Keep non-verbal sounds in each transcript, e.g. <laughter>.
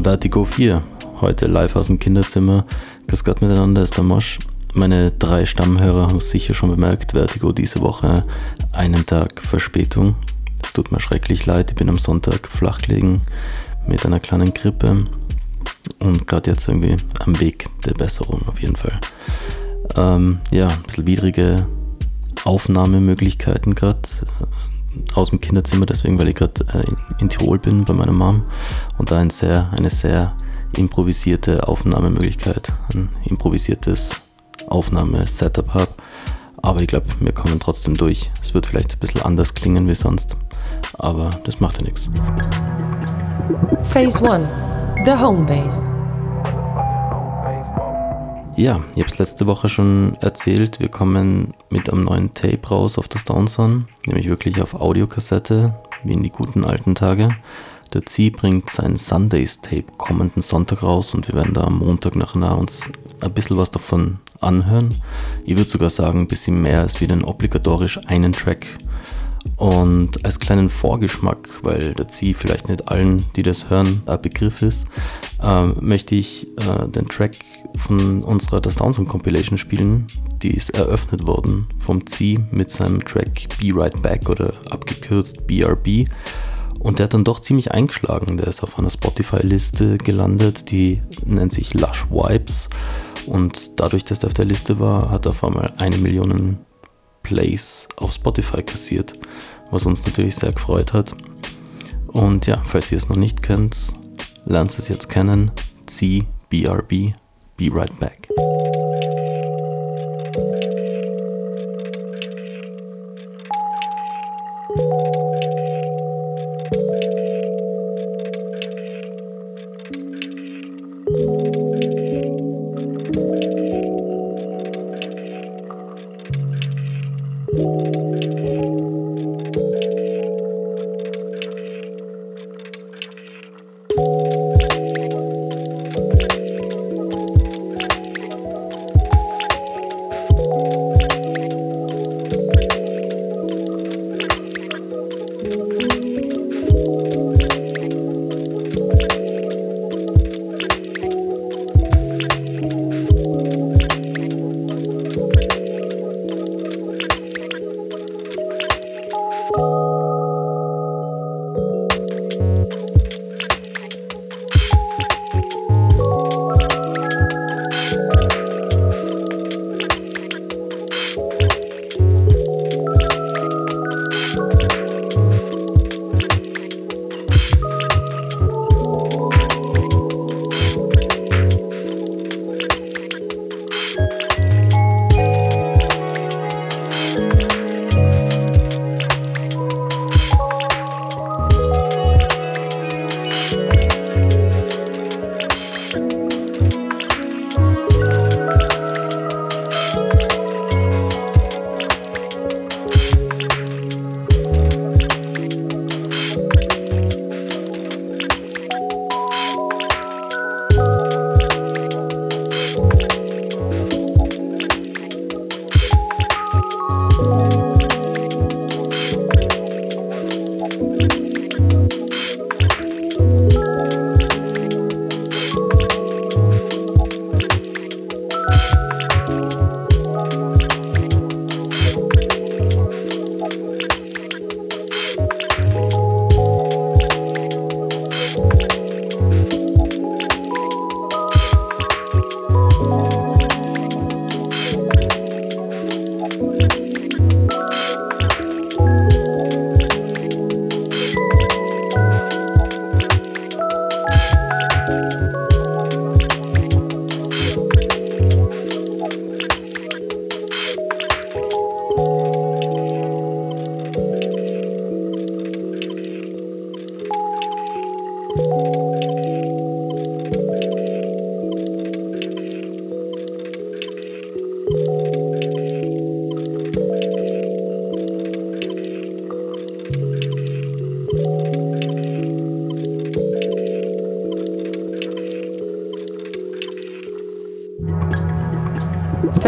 Vertigo 4. Heute live aus dem Kinderzimmer. Grüß Gott miteinander, ist der Mosch. Meine drei Stammhörer haben es sicher schon bemerkt. Vertigo diese Woche einen Tag Verspätung. Es tut mir schrecklich leid. Ich bin am Sonntag flach gelegen mit einer kleinen Grippe und gerade jetzt irgendwie am Weg der Besserung auf jeden Fall. Ähm, ja, ein bisschen widrige Aufnahmemöglichkeiten gerade aus dem Kinderzimmer, deswegen, weil ich gerade äh, in, in, Tirol bin bei meiner Mom und da ein sehr, eine sehr improvisierte Aufnahmemöglichkeit, ein improvisiertes Aufnahmesetup habe. Aber ich glaube, wir kommen trotzdem durch. Es wird vielleicht ein bisschen anders klingen wie sonst, aber das macht ja nichts. Phase 1, the Home Base. Ja, ich habe es letzte Woche schon erzählt. Wir kommen mit einem neuen Tape raus auf das Downson, nämlich wirklich auf Audiokassette, wie in die guten alten Tage. Der Zieh bringt sein Sundays Tape kommenden Sonntag raus und wir werden da am Montag nachher uns ein bisschen was davon anhören. Ich würde sogar sagen, ein bisschen mehr als wie den obligatorisch einen Track und als kleinen Vorgeschmack, weil der Zieh vielleicht nicht allen, die das hören, ein Begriff ist, äh, möchte ich äh, den Track von unserer Das Downsong Compilation spielen. Die ist eröffnet worden vom Zieh mit seinem Track Be Right Back oder abgekürzt BRB. Und der hat dann doch ziemlich eingeschlagen. Der ist auf einer Spotify-Liste gelandet, die nennt sich Lush Vibes. Und dadurch, dass der auf der Liste war, hat er auf einmal eine Million Plays auf Spotify kassiert, was uns natürlich sehr gefreut hat. Und ja, falls ihr es noch nicht kennt, lernt es jetzt kennen. C BRB, Be Right Back.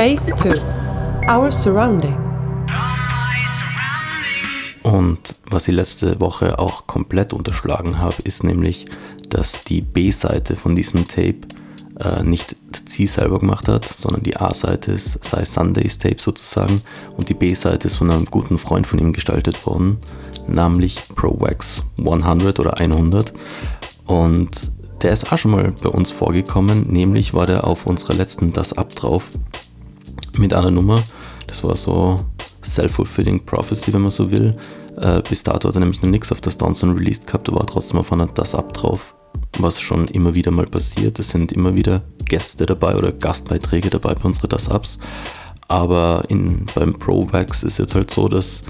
Phase 2 Our Surrounding. Und was ich letzte Woche auch komplett unterschlagen habe, ist nämlich, dass die B-Seite von diesem Tape äh, nicht sie selber gemacht hat, sondern die A-Seite ist sei Sundays Tape sozusagen und die B-Seite ist von einem guten Freund von ihm gestaltet worden, nämlich ProWax 100 oder 100. Und der ist auch schon mal bei uns vorgekommen, nämlich war der auf unserer letzten Das Ab drauf mit einer Nummer. Das war so Self-Fulfilling Prophecy, wenn man so will. Äh, bis dato hat er nämlich noch nichts auf das Downson released gehabt, da war trotzdem auf einer Das Ab drauf was schon immer wieder mal passiert. Es sind immer wieder Gäste dabei oder Gastbeiträge dabei bei unseren Das-Ups. Aber in, beim ProVax ist jetzt halt so, dass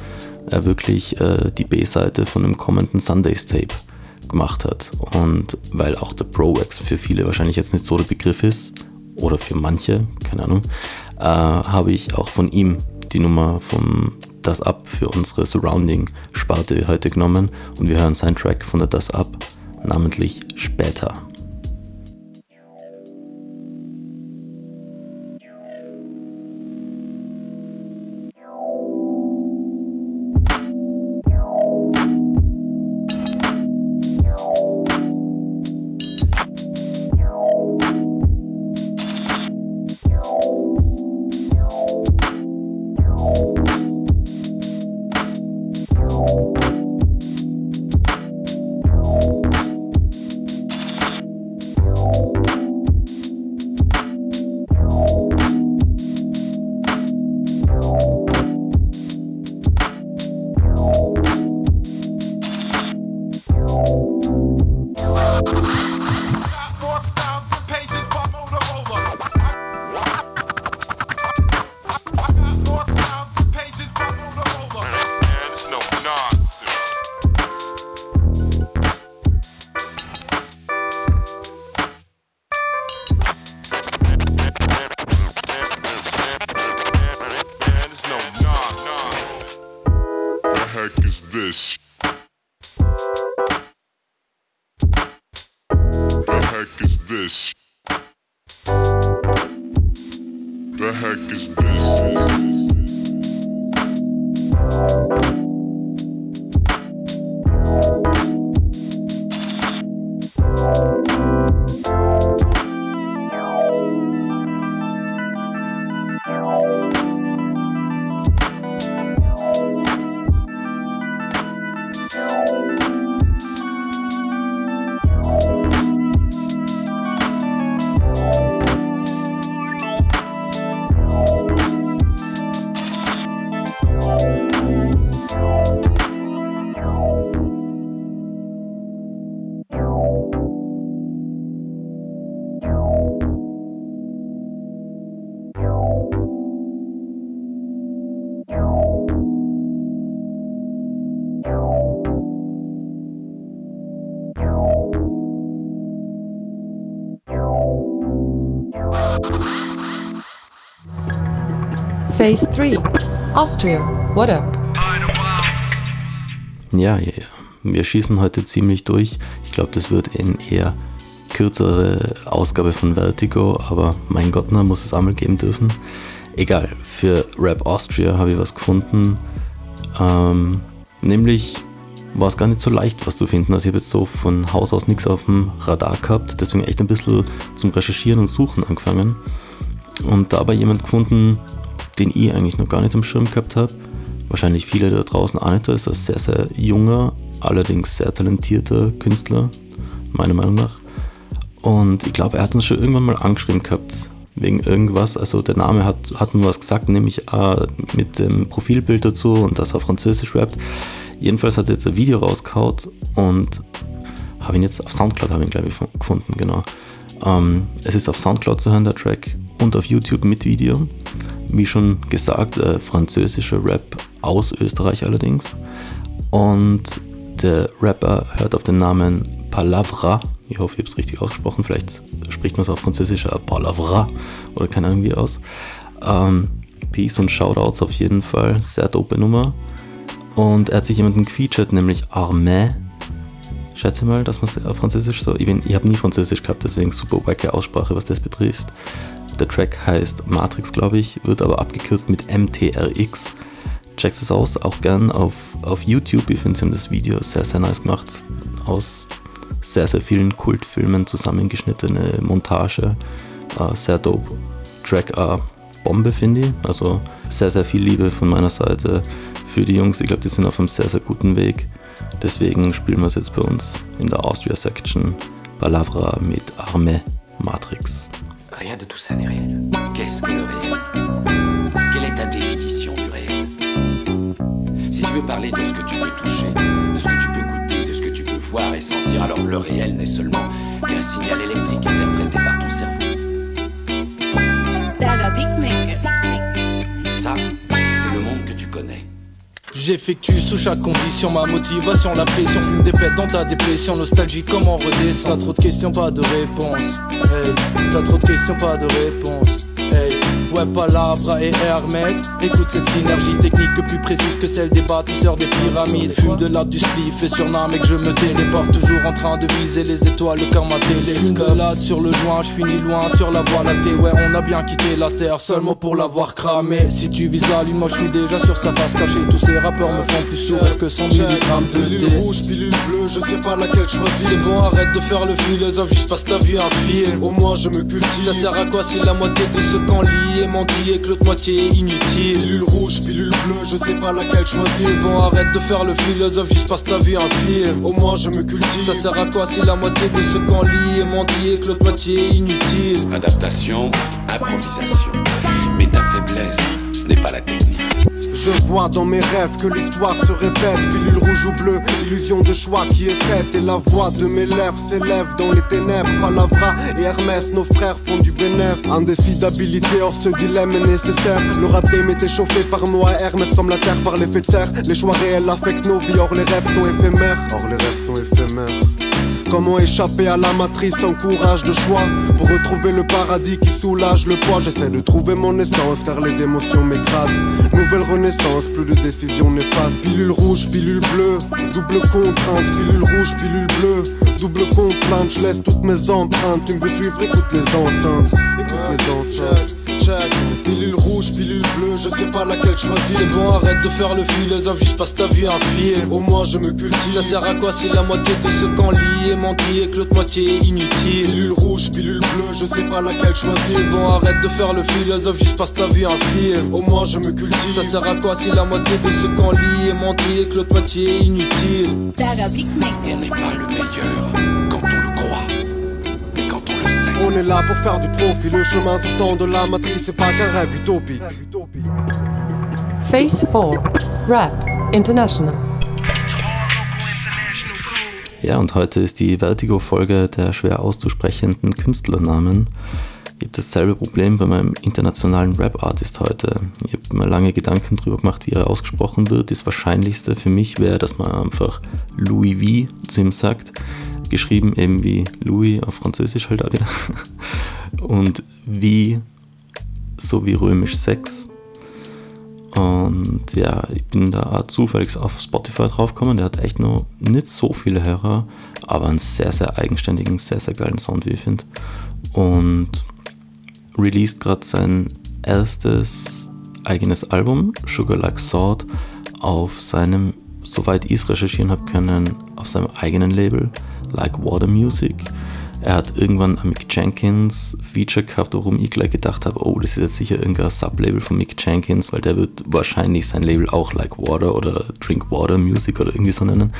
er wirklich äh, die B-Seite von dem kommenden Sundays Tape gemacht hat. Und weil auch der ProVax für viele wahrscheinlich jetzt nicht so der Begriff ist, oder für manche, keine Ahnung, äh, habe ich auch von ihm die Nummer vom Das Up für unsere Surrounding-Sparte heute genommen und wir hören seinen Track von der Das Up namentlich später. this? The heck is this? Phase 3. Austria, what up? Ja, ja, ja. Wir schießen heute ziemlich durch. Ich glaube, das wird eine eher kürzere Ausgabe von Vertigo, aber mein Gott, na, muss es einmal geben dürfen. Egal, für Rap Austria habe ich was gefunden. Ähm, nämlich war es gar nicht so leicht, was zu finden. Also ich habe jetzt so von Haus aus nichts auf dem Radar gehabt, deswegen echt ein bisschen zum Recherchieren und Suchen angefangen. Und dabei jemand gefunden, den ich eigentlich noch gar nicht am Schirm gehabt habe. Wahrscheinlich viele da draußen auch nicht. Da ist ein sehr, sehr junger, allerdings sehr talentierter Künstler, meiner Meinung nach. Und ich glaube, er hat uns schon irgendwann mal angeschrieben gehabt, wegen irgendwas. Also der Name hat, hat mir was gesagt, nämlich äh, mit dem Profilbild dazu und dass er Französisch rappt. Jedenfalls hat er jetzt ein Video rausgehaut und habe ihn jetzt auf Soundcloud, habe ihn glaube ich gefunden, genau. Ähm, es ist auf Soundcloud zu hören, der Track, und auf YouTube mit Video. Wie schon gesagt, äh, französischer Rap aus Österreich allerdings. Und der Rapper hört auf den Namen Palavra. Ich hoffe, ich habe es richtig ausgesprochen. Vielleicht spricht man es auf Französisch äh, Palavra oder keine Ahnung wie aus. Ähm, Peace und Shoutouts auf jeden Fall. Sehr dope Nummer. Und er hat sich jemanden gefeatured, nämlich Armé. Schätze mal, dass man es auf Französisch so. Ich, ich habe nie Französisch gehabt, deswegen super wacke Aussprache, was das betrifft. Der Track heißt Matrix, glaube ich, wird aber abgekürzt mit MTRX. checkt es aus, auch gern auf, auf YouTube. Ich finde, sie haben das Video sehr, sehr nice gemacht. Aus sehr, sehr vielen Kultfilmen zusammengeschnittene Montage. Uh, sehr dope. Track A, Bombe, finde ich. Also sehr, sehr viel Liebe von meiner Seite für die Jungs. Ich glaube, die sind auf einem sehr, sehr guten Weg. Deswegen spielen wir es jetzt bei uns in der Austria Section. Palavra mit Arme Matrix. Rien de tout ça n'est réel. Qu'est-ce que le réel? Quelle est ta définition du réel? Si tu veux parler de ce que tu peux toucher, de ce que tu peux goûter, de ce que tu peux voir et sentir, alors le réel n'est seulement qu'un signal électrique interprété par ton cerveau. J'effectue sous chaque condition ma motivation, la pression fume des pètes dans ta dépression, nostalgie comment redescendre. T'as trop de questions, pas de réponse. Hey, t'as trop de questions, pas de réponse. Ouais, Palavra et Hermès. Écoute cette synergie technique plus précise que celle des bâtisseurs des pyramides. Fume de l'art du spliff et surnomme que je me téléporte. Toujours en train de viser les étoiles comme ma télescope. sur le joint, je finis loin sur la voie lactée. Ouais, on a bien quitté la terre seulement pour l'avoir cramé. Si tu vises la lune, moi je suis déjà sur sa face cachée. Tous ces rappeurs me font plus sourire que 100 mg de Pilule rouge, pilule bleue, je sais pas laquelle choisir. C'est bon, arrête de faire le philosophe, juste passe ta vie un film. Au moins je me cultive. Ça sert à quoi si la moitié de ce camp lié menti et que l'autre moitié est inutile Pilule rouge, pilule bleue, je sais pas laquelle choisir. C'est bon, arrête de faire le philosophe, juste passe ta vie un film. Au moins je me cultive. Ça sert à quoi si la moitié de ce camp lié menti et que l'autre moitié est inutile? Adaptation, improvisation. Mais ta faiblesse, ce n'est pas la technique. Je vois dans mes rêves que l'histoire se répète. Pilule rouge ou bleue, illusion de choix qui est faite. Et la voix de mes lèvres s'élève dans les ténèbres. Palavra et Hermès, nos frères font du bénéf. Indécidabilité, hors ce dilemme est nécessaire. Le rap game est échauffé par moi. Hermès comme la terre par l'effet de serre. Les choix réels affectent nos vies, or les rêves sont éphémères. Or les rêves sont éphémères. Comment échapper à la matrice sans courage de choix. Pour retrouver le paradis qui soulage le poids J'essaie de trouver mon essence car les émotions m'écrasent. Nouvelle renaissance, plus de décisions néfastes. Pilule rouge, pilule bleue, double contrainte. Pilule rouge, pilule bleue, double contrainte. Je laisse toutes mes empreintes, tu me veux suivre, écoute les enceintes. Écoute les enceintes Check, pilule rouge, pilule bleue, je sais pas laquelle choisir. C'est bon, arrête de faire le philosophe, juste passe ta vie un film Au moins je me cultive. Ça sert à quoi si la moitié de ce camp lié menti et que l'autre moitié est inutile? Pilule rouge, pilule bleue, je sais pas laquelle choisir. C'est bon, arrête de faire le philosophe, juste passe ta vie un film Au moins je me cultive. Ça sert à quoi si la moitié de ce camp lié menti et que l'autre moitié est inutile? On n'est pas le meilleur. Quand on on est là pour faire du profit, le chemin sortant de la matrice, c'est pas qu'un rêve utopique. Phase 4 Rap International. Ja, und heute ist die Vertigo-Folge der schwer auszusprechenden Künstlernamen. Ich habe dasselbe Problem bei meinem internationalen Rap-Artist heute. Ich habe mir lange Gedanken drüber gemacht, wie er ausgesprochen wird. Das Wahrscheinlichste für mich wäre, dass man einfach Louis V zu ihm sagt. Geschrieben eben wie Louis auf Französisch halt auch wieder. Und wie so wie römisch 6. Und ja, ich bin da auch zufällig auf Spotify draufgekommen. Der hat echt noch nicht so viele Hörer, aber einen sehr, sehr eigenständigen, sehr, sehr geilen Sound, wie ich finde. Und released gerade sein erstes eigenes Album, Sugar Like Sword, auf seinem, soweit ich es recherchieren habe können, auf seinem eigenen Label, Like Water Music. Er hat irgendwann ein Mick Jenkins Feature gehabt, worum ich gleich gedacht habe, oh, das ist jetzt sicher irgendein Sublabel von Mick Jenkins, weil der wird wahrscheinlich sein Label auch Like Water oder Drink Water Music oder irgendwie so nennen.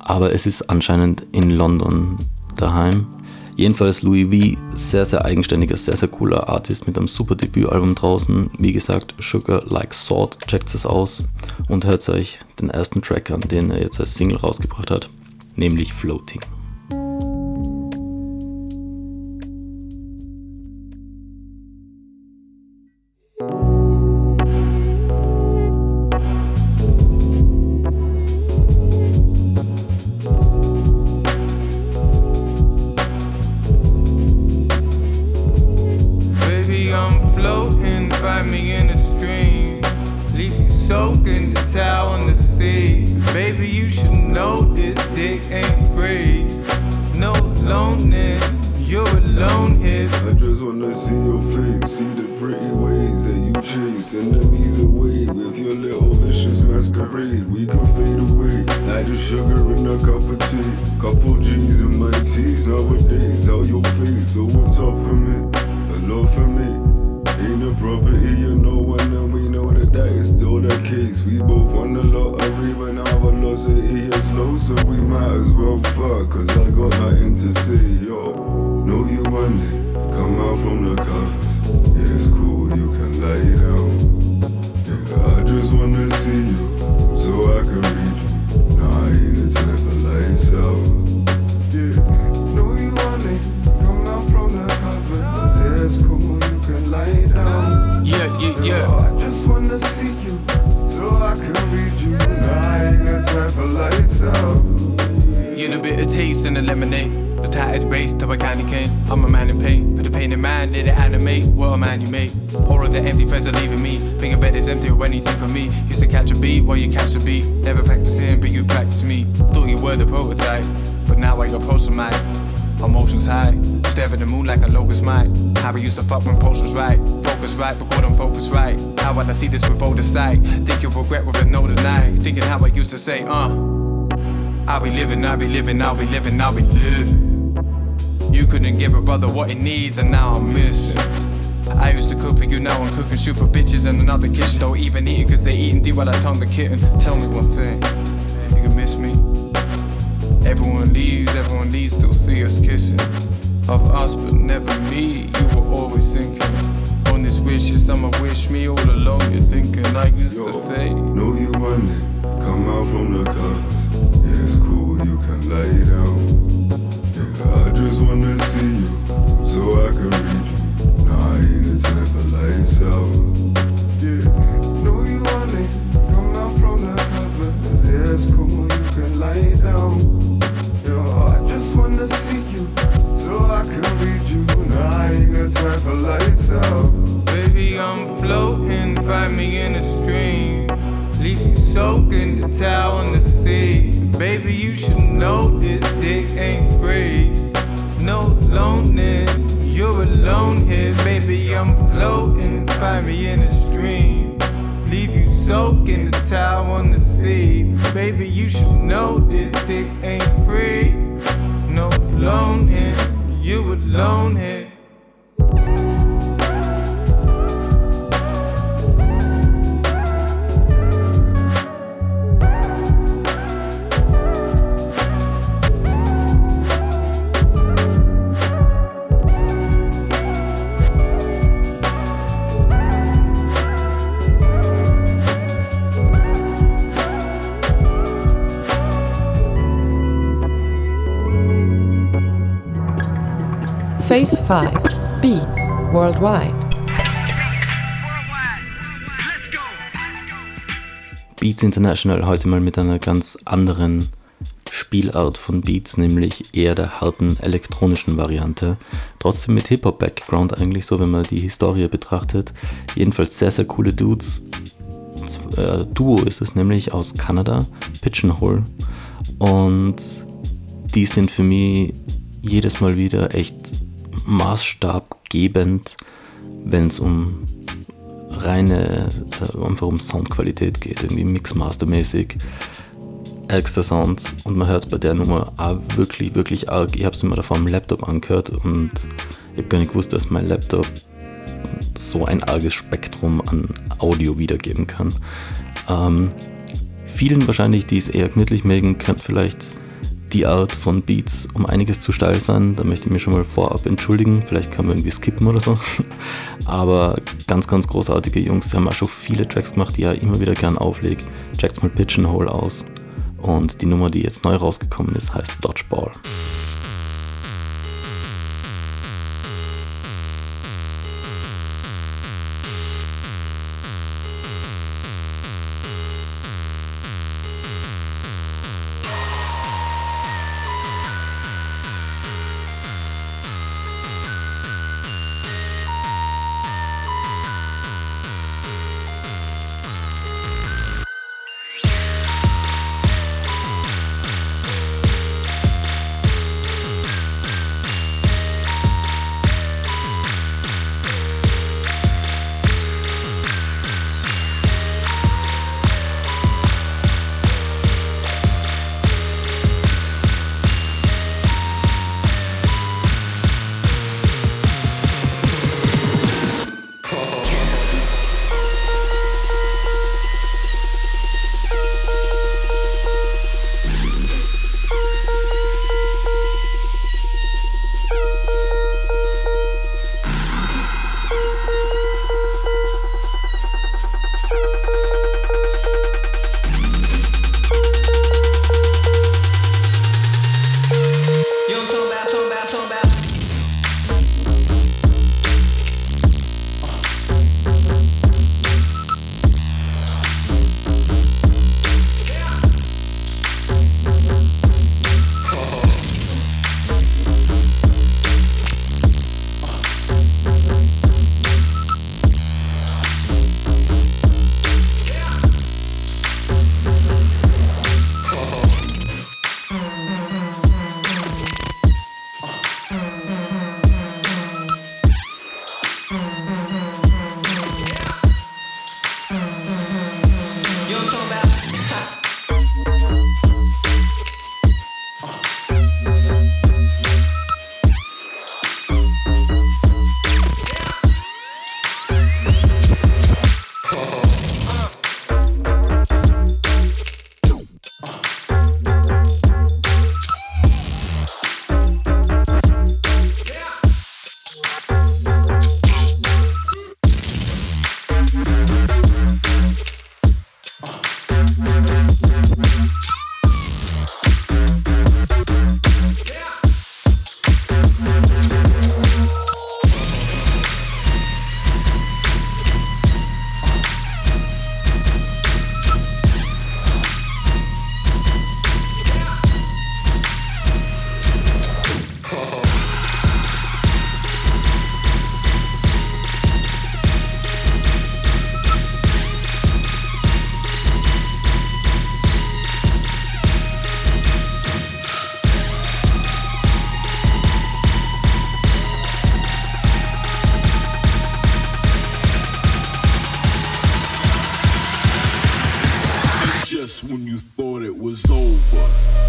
Aber es ist anscheinend in London daheim. Jedenfalls Louis V, sehr, sehr eigenständiger, sehr, sehr cooler Artist mit einem super Debütalbum draußen. Wie gesagt, Sugar Like Sword, checkt es aus und hört euch den ersten Track an, den er jetzt als Single rausgebracht hat, nämlich Floating. Wanna see your face, see the pretty ways that you chase. Enemies away with your little vicious masquerade. we can fade away. Like the sugar in a cup of tea. Couple G's in my teas nowadays. How your face, so what's up for me? A love for me. Ain't a property, you know and we know that that is still the case. We both won the lottery, but now velocity is slow, so we might as well fuck. Cause I got nothing to say, yo. Know you want it, come out from the covers. Yeah, it's cool, you can lay down. Yeah, I just wanna see you, so I can read you. Nah, I ain't the type of lights out. Yeah, know you want it, come out from the covers. Yeah, it's cool, you can lay down. Yeah, yeah, yeah. Oh, I just wanna see you, so I can read you. Nah, I ain't the type of lights out. You're the bitter taste in the lemonade. The tightest base to a candy cane. I'm a man in pain. Put the pain in mind, did it animate? What a man you made. All of the empty threads are leaving me. Think a bed is empty you think of me. Used to catch a beat while you catch a beat. Never practicing, but you practice me. Thought you were the prototype, but now I got poster mic. Emotions high, stare at the moon like a locust might. How we used to fuck when posters right. Focus right, but couldn't focus right. How would I see this with older sight? Think you'll regret with a no tonight. Thinking how I used to say, uh. I'll be living, I'll be living, I'll be living, I'll be living. You couldn't give a brother what he needs, and now I'm missing. I used to cook for you, now I'm cooking, shoot for bitches in another kitchen. Don't even eat it, cause they eating D while I tongue the kitten. Tell me one thing, you can miss me. Everyone leaves, everyone leaves, still see us kissing. Of us, but never me, you were always thinking. On this wish, is someone wish me all alone, you're thinking. I used to say, Know you want it, Phase 5 Beats Worldwide. Beats International heute mal mit einer ganz anderen Spielart von Beats, nämlich eher der harten elektronischen Variante. Trotzdem mit Hip-Hop-Background eigentlich so, wenn man die Historie betrachtet. Jedenfalls sehr, sehr coole Dudes. Äh, Duo ist es nämlich aus Kanada, Pigeonhole. Und die sind für mich jedes Mal wieder echt maßstabgebend, wenn es um reine, äh, einfach um Soundqualität geht, irgendwie Mixmaster-mäßig. Ärgster Sounds und man hört es bei der Nummer auch wirklich, wirklich arg. Ich habe es mir davor am Laptop angehört und ich habe gar nicht gewusst, dass mein Laptop so ein arges Spektrum an Audio wiedergeben kann. Ähm, vielen wahrscheinlich, die es eher gemütlich mögen, könnte vielleicht die Art von Beats um einiges zu steil sein. Da möchte ich mich schon mal vorab entschuldigen. Vielleicht kann man irgendwie skippen oder so. <laughs> Aber ganz, ganz großartige Jungs. Die haben auch schon viele Tracks gemacht, die ich immer wieder gern auflege. Checkt mal Pigeonhole aus. Und die Nummer, die jetzt neu rausgekommen ist, heißt Dodgeball. Was over.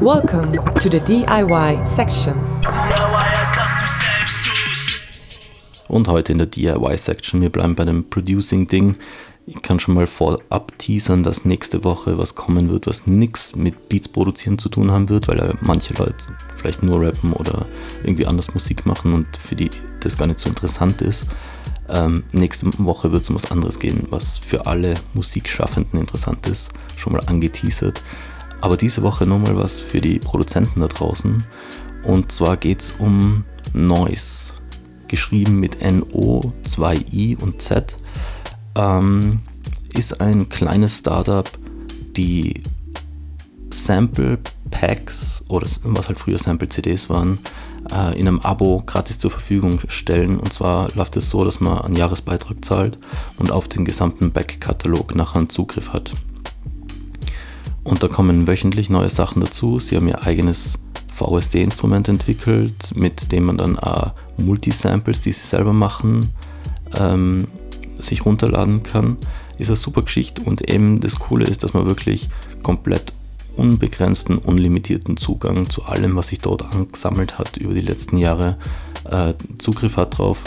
Welcome to the DIY section. Und heute in der DIY-Section, wir bleiben bei dem Producing-Ding. Ich kann schon mal vorab teasern, dass nächste Woche was kommen wird, was nichts mit Beats produzieren zu tun haben wird, weil manche Leute vielleicht nur rappen oder irgendwie anders Musik machen und für die das gar nicht so interessant ist. Ähm, nächste Woche wird es um was anderes gehen, was für alle Musikschaffenden interessant ist. Schon mal angeteasert. Aber diese Woche nochmal was für die Produzenten da draußen. Und zwar geht es um Noise. Geschrieben mit N-O, 2-I und Z. Ähm, ist ein kleines Startup, die Sample Packs oder was halt früher Sample CDs waren, äh, in einem Abo gratis zur Verfügung stellen. Und zwar läuft es so, dass man einen Jahresbeitrag zahlt und auf den gesamten Backkatalog nachher einen Zugriff hat. Und da kommen wöchentlich neue Sachen dazu. Sie haben ihr eigenes VSD-Instrument entwickelt, mit dem man dann auch Multisamples, die sie selber machen, ähm, sich runterladen kann. Ist eine super Geschichte und eben das Coole ist, dass man wirklich komplett unbegrenzten, unlimitierten Zugang zu allem, was sich dort angesammelt hat über die letzten Jahre, äh, Zugriff hat drauf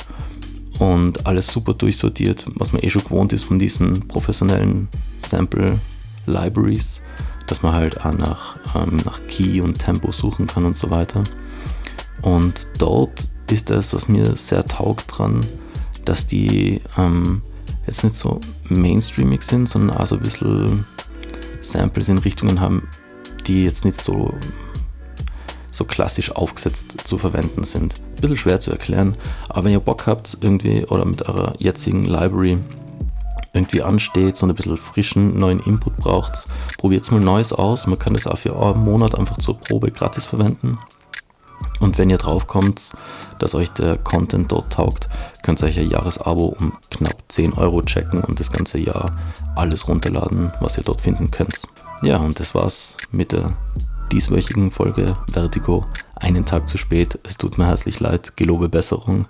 und alles super durchsortiert, was man eh schon gewohnt ist von diesen professionellen Sample Libraries, dass man halt auch nach, ähm, nach Key und Tempo suchen kann und so weiter. Und dort ist das, was mir sehr taugt dran, dass die ähm, jetzt nicht so mainstreamig sind, sondern auch so ein bisschen Samples in Richtungen haben, die jetzt nicht so, so klassisch aufgesetzt zu verwenden sind. Ein bisschen schwer zu erklären, aber wenn ihr Bock habt, irgendwie oder mit eurer jetzigen Library irgendwie ansteht, so ein bisschen frischen neuen Input braucht, probiert mal Neues aus. Man kann das auch für einen Monat einfach zur Probe gratis verwenden. Und wenn ihr drauf kommt, dass euch der Content dort taugt, könnt ihr euch ein Jahresabo um knapp 10 Euro checken und das ganze Jahr alles runterladen, was ihr dort finden könnt. Ja, und das war's mit der dieswöchigen Folge Vertigo. Einen Tag zu spät. Es tut mir herzlich leid. Gelobe Besserung.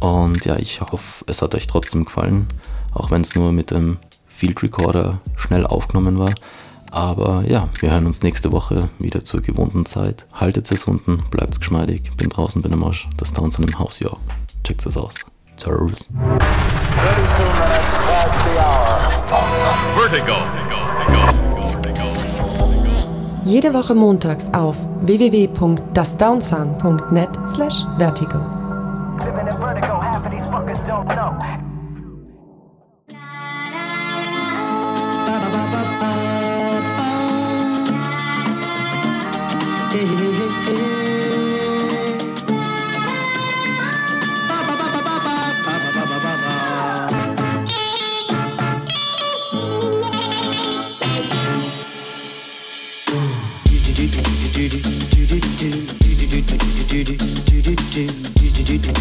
Und ja, ich hoffe, es hat euch trotzdem gefallen auch wenn es nur mit dem Field Recorder schnell aufgenommen war. Aber ja, wir hören uns nächste Woche wieder zur gewohnten Zeit. Haltet es unten, bleibt geschmeidig. Bin draußen, bin am Arsch. Das Downsound im Haus, ja. Checkt es aus. Servus. Das. Jede Woche montags auf www.dasdownsound.net slash vertigo. Living in vertigo,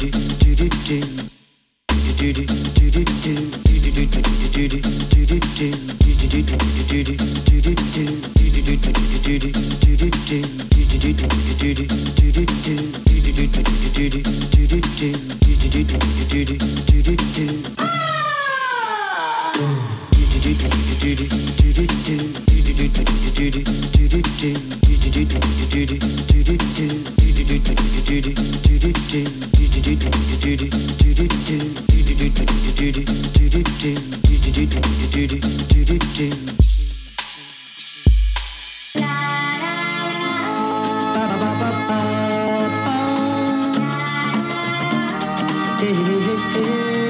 half Hey, hey, hey.